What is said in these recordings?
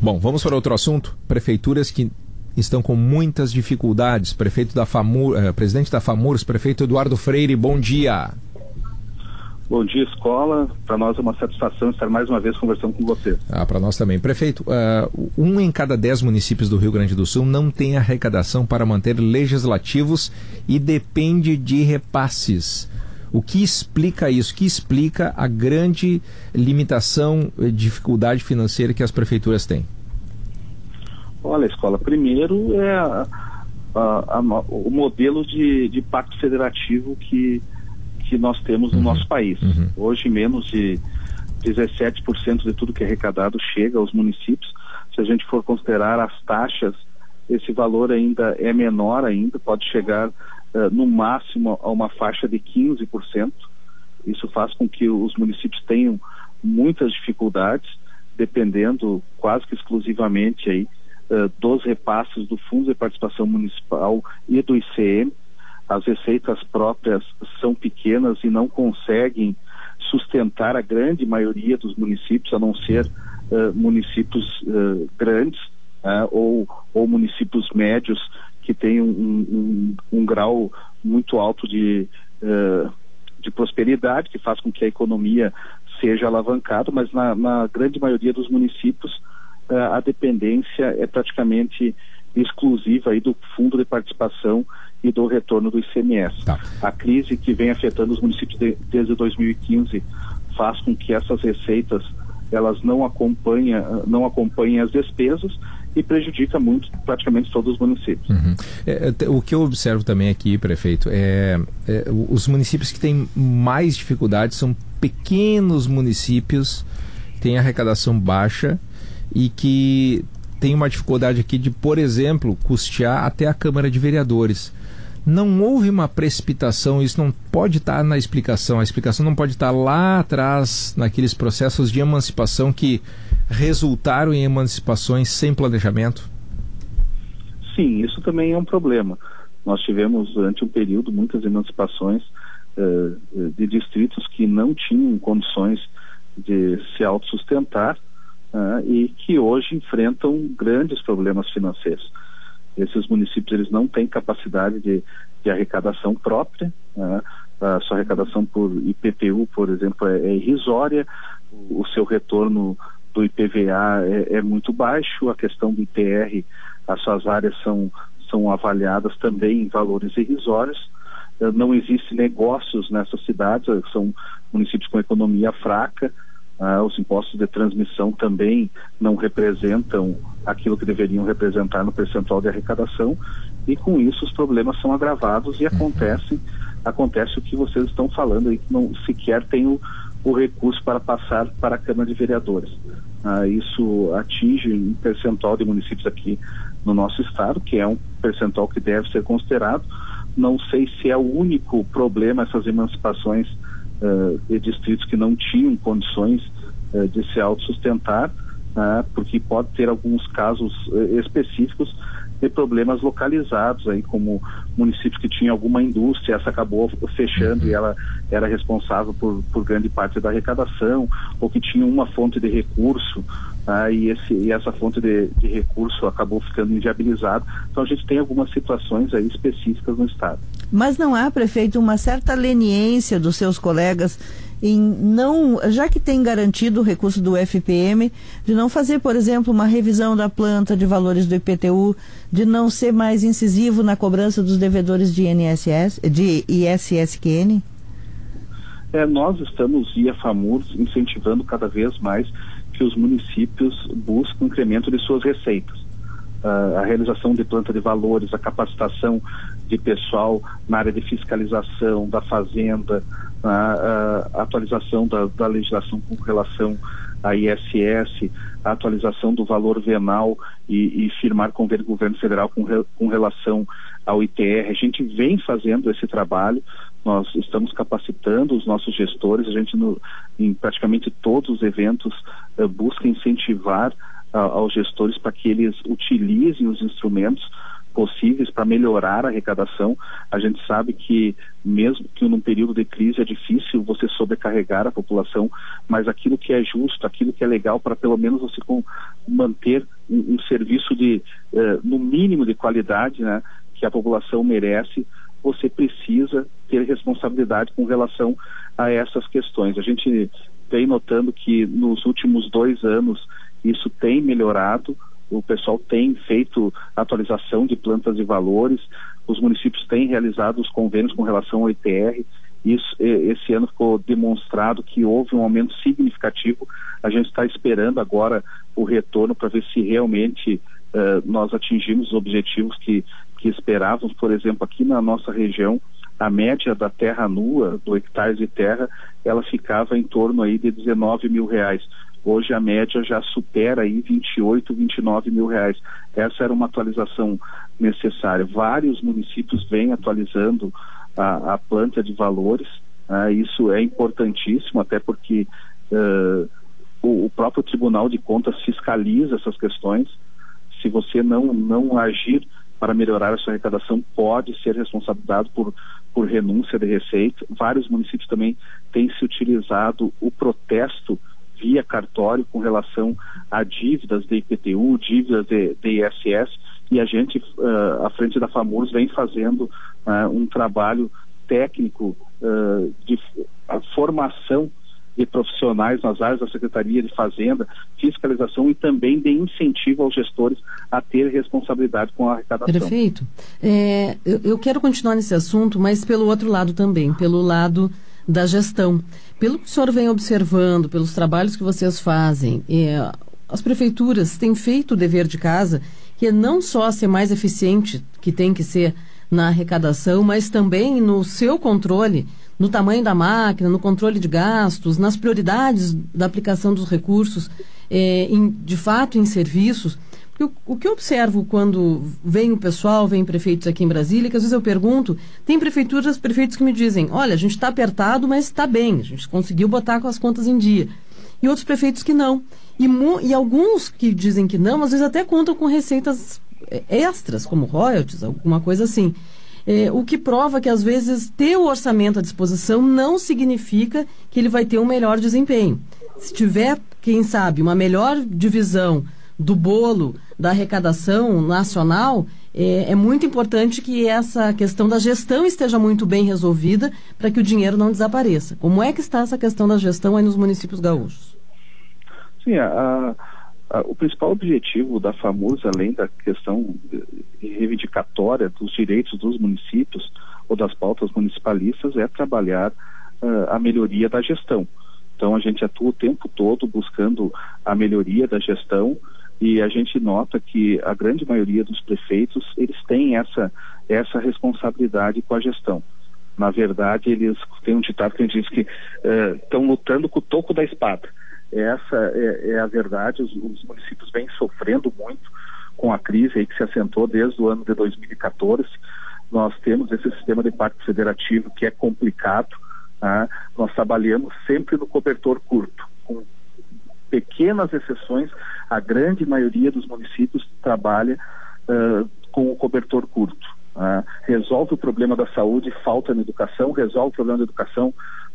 Bom, vamos para outro assunto. Prefeituras que estão com muitas dificuldades. Prefeito da FAMUR, eh, presidente da FAMURS, prefeito Eduardo Freire, bom dia. Bom dia, escola. Para nós é uma satisfação estar mais uma vez conversando com você. Ah, para nós também. Prefeito, uh, um em cada dez municípios do Rio Grande do Sul não tem arrecadação para manter legislativos e depende de repasses. O que explica isso? O que explica a grande limitação e dificuldade financeira que as prefeituras têm? Olha, escola, primeiro é a, a, a, o modelo de, de pacto federativo que que nós temos no uhum. nosso país. Uhum. Hoje, menos de 17% de tudo que é arrecadado chega aos municípios. Se a gente for considerar as taxas, esse valor ainda é menor ainda, pode chegar uh, no máximo a uma faixa de 15%. Isso faz com que os municípios tenham muitas dificuldades, dependendo quase que exclusivamente aí uh, dos repasses do Fundo de Participação Municipal e do ICM as receitas próprias são pequenas e não conseguem sustentar a grande maioria dos municípios, a não ser uh, municípios grandes uh, ou, ou municípios médios que têm um, um, um grau muito alto de, de prosperidade, que faz com que a economia seja alavancada, mas na, na grande maioria dos municípios a dependência é praticamente exclusiva aí do fundo de participação e do retorno do ICMS. Tá. A crise que vem afetando os municípios de, desde 2015 faz com que essas receitas elas não acompanhem, não acompanhem as despesas e prejudica muito praticamente todos os municípios. Uhum. É, o que eu observo também aqui, prefeito, é, é, os municípios que têm mais dificuldades são pequenos municípios, têm arrecadação baixa e que tem uma dificuldade aqui de, por exemplo, custear até a Câmara de Vereadores. Não houve uma precipitação, isso não pode estar na explicação. A explicação não pode estar lá atrás, naqueles processos de emancipação que resultaram em emancipações sem planejamento? Sim, isso também é um problema. Nós tivemos, durante um período, muitas emancipações uh, de distritos que não tinham condições de se autossustentar uh, e que hoje enfrentam grandes problemas financeiros. Esses municípios eles não têm capacidade de, de arrecadação própria, uh, a sua arrecadação por IPTU, por exemplo, é, é irrisória, o, o, seu retorno do IPVA é, é, muito baixo, a questão do ITR, as suas áreas são, são avaliadas também em valores irrisórios, uh, não existe negócios nessas cidades, são municípios com economia fraca, ah, os impostos de transmissão também não representam aquilo que deveriam representar no percentual de arrecadação e com isso os problemas são agravados e acontecem acontece o que vocês estão falando aí que não sequer tem o, o recurso para passar para a Câmara de Vereadores. Ah, isso atinge um percentual de municípios aqui no nosso estado, que é um percentual que deve ser considerado. Não sei se é o único problema essas emancipações uh, de distritos que não tinham condições uh, de se autossustentar, uh, porque pode ter alguns casos uh, específicos de problemas localizados aí como municípios que tinham alguma indústria essa acabou fechando uhum. e ela era responsável por, por grande parte da arrecadação ou que tinha uma fonte de recurso ah, e, esse, e essa fonte de, de recurso acabou ficando inviabilizada então a gente tem algumas situações aí específicas no estado mas não há, prefeito, uma certa leniência dos seus colegas em não, já que tem garantido o recurso do FPM, de não fazer, por exemplo, uma revisão da planta de valores do IPTU, de não ser mais incisivo na cobrança dos devedores de INSS, de ISSQN? É, nós estamos, via FAMURS, incentivando cada vez mais que os municípios busquem um incremento de suas receitas a realização de planta de valores, a capacitação de pessoal na área de fiscalização, da fazenda, a, a atualização da, da, legislação com relação à ISS, a atualização do valor venal e, e firmar com o governo federal com, re, com relação ao ITR. A gente vem fazendo esse trabalho, nós estamos capacitando os nossos gestores, a gente no, em praticamente todos os eventos uh, busca incentivar aos gestores para que eles utilizem os instrumentos possíveis para melhorar a arrecadação. A gente sabe que mesmo que num período de crise é difícil você sobrecarregar a população, mas aquilo que é justo, aquilo que é legal para pelo menos você com, manter um, um, serviço de uh, no mínimo de qualidade, né, que a população merece, você precisa ter responsabilidade com relação a essas questões. A gente vem notando que nos últimos dois anos isso tem melhorado o pessoal tem feito atualização de plantas e valores, os municípios têm realizado os convênios com relação ao ITR. Isso, esse ano ficou demonstrado que houve um aumento significativo. A gente está esperando agora o retorno para ver se realmente uh, nós atingimos os objetivos que, que esperávamos. Por exemplo, aqui na nossa região, a média da terra nua, do hectare de terra, ela ficava em torno aí de 19 mil reais. Hoje a média já supera aí 28, 29 mil reais. Essa era uma atualização necessária. Vários municípios vêm atualizando a, a planta de valores. Uh, isso é importantíssimo, até porque uh, o, o, próprio Tribunal de Contas fiscaliza essas questões. Se você não, não agir para melhorar a sua arrecadação, pode ser responsabilizado por, por renúncia de receita. Vários municípios também têm se utilizado o protesto via cartório com relação a dívidas de IPTU, dívidas de, de ISS, e a gente, uh, à frente da FAMURS, vem fazendo uh, um trabalho técnico uh, de formação de profissionais nas áreas da Secretaria de Fazenda, fiscalização e também de incentivo aos gestores a ter responsabilidade com a arrecadação. Perfeito. É, eu, eu quero continuar nesse assunto, mas pelo outro lado também, pelo lado da gestão. Pelo que o senhor vem observando, pelos trabalhos que vocês fazem, é, as prefeituras têm feito o dever de casa, que é não só ser mais eficiente, que tem que ser na arrecadação, mas também no seu controle, no tamanho da máquina, no controle de gastos, nas prioridades da aplicação dos recursos, é, em, de fato em serviços. O, que eu observo quando vem o pessoal, vem prefeitos aqui em Brasília, que às vezes eu pergunto, tem prefeituras, prefeitos que me dizem, olha, a gente está apertado, mas está bem, a gente conseguiu botar com as contas em dia. E outros prefeitos que não. E, e alguns que dizem que não, às vezes até contam com receitas é, extras, como royalties, alguma coisa assim. É, o que prova que, às vezes, ter o orçamento à disposição não significa que ele vai ter um melhor desempenho. Se tiver, quem sabe, uma melhor divisão do bolo da arrecadação nacional, é, é, muito importante que essa questão da gestão esteja muito bem resolvida para que o dinheiro não desapareça. Como é que está essa questão da gestão aí nos municípios gaúchos? Sim, a, a, o principal objetivo da FAMURS, além da questão reivindicatória dos direitos dos municípios ou das pautas municipalistas, é trabalhar uh, a melhoria da gestão. Então a gente atua o tempo todo buscando a melhoria da gestão, e a gente nota que a grande maioria dos prefeitos eles têm essa essa responsabilidade com a gestão. Na verdade, eles têm um ditado que diz que estão uh, lutando com o toco da espada. Essa é, é a verdade. Os, os, municípios vêm sofrendo muito com a crise que se assentou desde o ano de 2014. Nós temos esse sistema de pacto federativo que é complicado. Né? Nós trabalhamos sempre no cobertor curto, com pequenas exceções, a grande maioria dos municípios trabalha uh, com o cobertor curto. Uh, resolve o problema da saúde, falta na educação, resolve o problema da educação,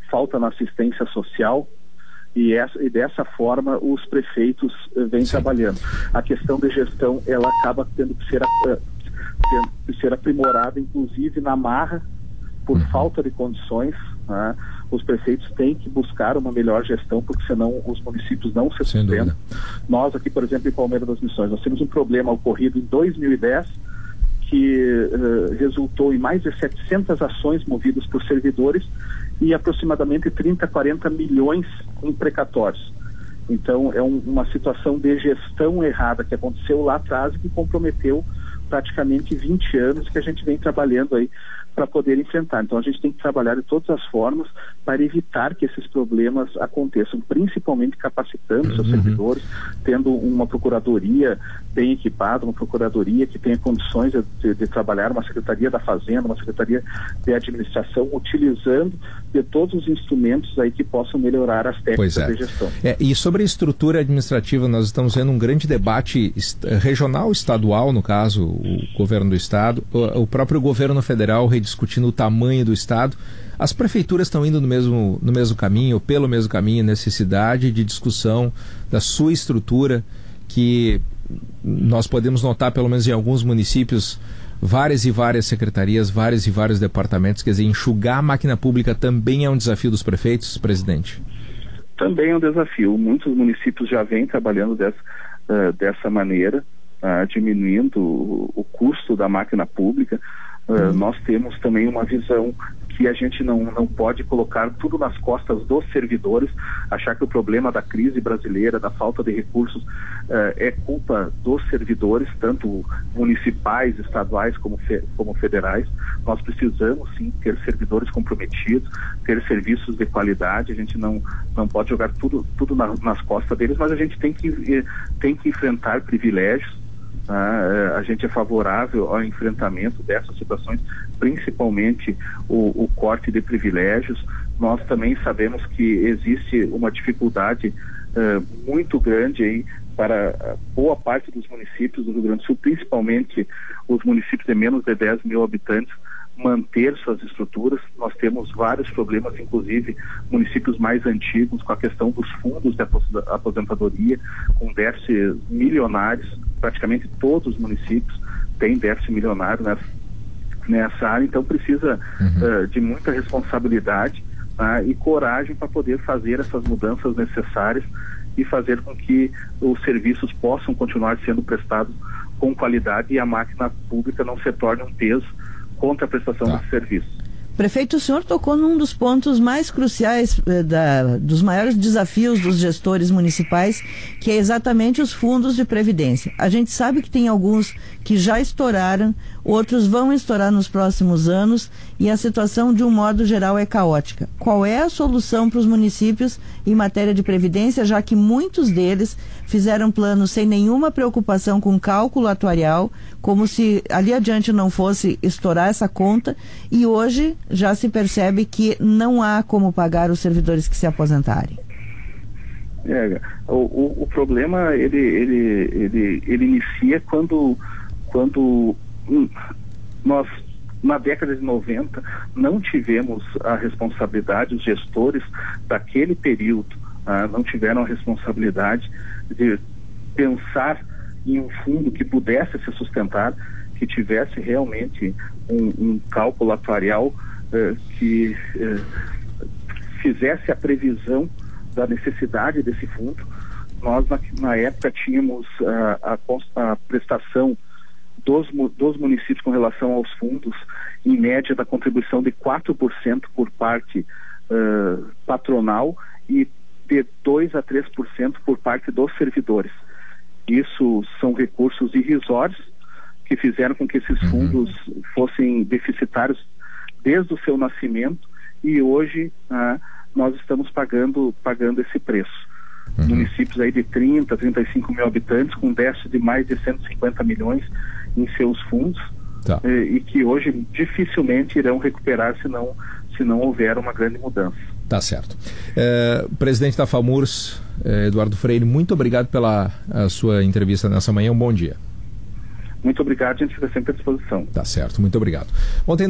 falta na assistência social, e, essa, e, dessa forma os prefeitos uh, vêm Sim. trabalhando. A questão de gestão ela acaba tendo que ser, uh, tendo que ser aprimorada, inclusive na marra, por uhum. falta de condições. Né? os prefeitos têm que buscar uma melhor gestão, porque senão os municípios não se sustentam. Nós aqui, por exemplo, em Palmeiras das Missões, nós temos um problema ocorrido em 2010 que uh, resultou em mais de 700 ações movidas por servidores e aproximadamente 30, 40 milhões em precatórios. Então, é um, uma situação de gestão errada que aconteceu lá atrás e que comprometeu praticamente 20 anos que a gente vem trabalhando aí para poder enfrentar. Então a gente tem que trabalhar de todas as formas para evitar que esses problemas aconteçam, principalmente capacitando uhum. seus servidores, tendo uma procuradoria bem equipada, uma procuradoria que tenha condições de, de, de trabalhar, uma secretaria da Fazenda, uma secretaria de administração, utilizando de todos os instrumentos aí que possam melhorar as técnicas é. de gestão. É, e sobre a estrutura administrativa, nós estamos vendo um grande debate regional, estadual, no caso, o governo do estado, o, o próprio governo federal rediscutindo o tamanho do estado. As prefeituras estão indo no mesmo, no mesmo caminho, pelo mesmo caminho, necessidade de discussão da sua estrutura, que nós podemos notar, pelo menos em alguns municípios, várias e várias secretarias, vários e vários departamentos. Quer dizer, enxugar a máquina pública também é um desafio dos prefeitos, presidente? Também é um desafio. Muitos municípios já vêm trabalhando dessa, uh, dessa maneira, uh, diminuindo o, o, custo da máquina pública. Uh, Nós temos também uma visão que a gente não, não pode colocar tudo nas costas dos servidores, achar que o problema da crise brasileira, da falta de recursos, uh, é culpa dos servidores, tanto municipais, estaduais como, como federais. Nós precisamos sim ter servidores comprometidos, ter serviços de qualidade, a gente não, não pode jogar tudo, tudo na, nas costas deles, mas a gente tem que, eh, tem que enfrentar privilégios ah, a gente é favorável ao enfrentamento dessas situações, principalmente o, o, corte de privilégios. Nós também sabemos que existe uma dificuldade uh, muito grande aí para boa parte dos municípios do Rio Grande do Sul, principalmente os municípios de menos de 10 mil habitantes, manter suas estruturas. Nós temos vários problemas, inclusive municípios mais antigos, com a questão dos fundos de aposentadoria, com déficits milionários. Praticamente todos os municípios têm déficit milionário nessa, nessa área, então precisa uhum. uh, de muita responsabilidade uh, e coragem para poder fazer essas mudanças necessárias e fazer com que os serviços possam continuar sendo prestados com qualidade e a máquina pública não se torne um peso contra a prestação tá. de serviço. Prefeito, o senhor tocou num dos pontos mais cruciais, eh, da, dos maiores desafios dos gestores municipais, que é exatamente os fundos de previdência. A gente sabe que tem alguns que já estouraram, outros vão estourar nos próximos anos e a situação, de um modo geral, é caótica. Qual é a solução para os municípios em matéria de previdência, já que muitos deles fizeram planos sem nenhuma preocupação com cálculo atuarial, como se ali adiante não fosse estourar essa conta, e hoje já se percebe que não há como pagar os servidores que se aposentarem. É, o, o, problema ele, ele, ele, ele inicia quando, quando nós na década de 90 não tivemos a responsabilidade, os gestores daquele período ah, não tiveram a responsabilidade de pensar em um fundo que pudesse se sustentar, que tivesse realmente um, um cálculo atuarial eh, que eh, fizesse a previsão da necessidade desse fundo. Nós, na, na época, tínhamos a, a, a prestação dos, dos municípios com relação aos fundos, em média da contribuição de 4% por parte uh, patronal e de 2 a 3% por parte dos servidores. Isso são recursos irrisórios que fizeram com que esses uhum. fundos fossem deficitários desde o seu nascimento e hoje ah, nós estamos pagando, pagando esse preço. Uhum. Municípios aí de 30, 35 mil habitantes com déficit de mais de 150 milhões em seus fundos tá. e, eh, e que hoje dificilmente irão recuperar se não, se não houver uma grande mudança. Tá certo. É, presidente da FAMURS, é, Eduardo Freire, muito obrigado pela sua entrevista nessa manhã. Um bom dia. Muito obrigado, a gente fica sempre à disposição. Tá certo, muito obrigado. Ontem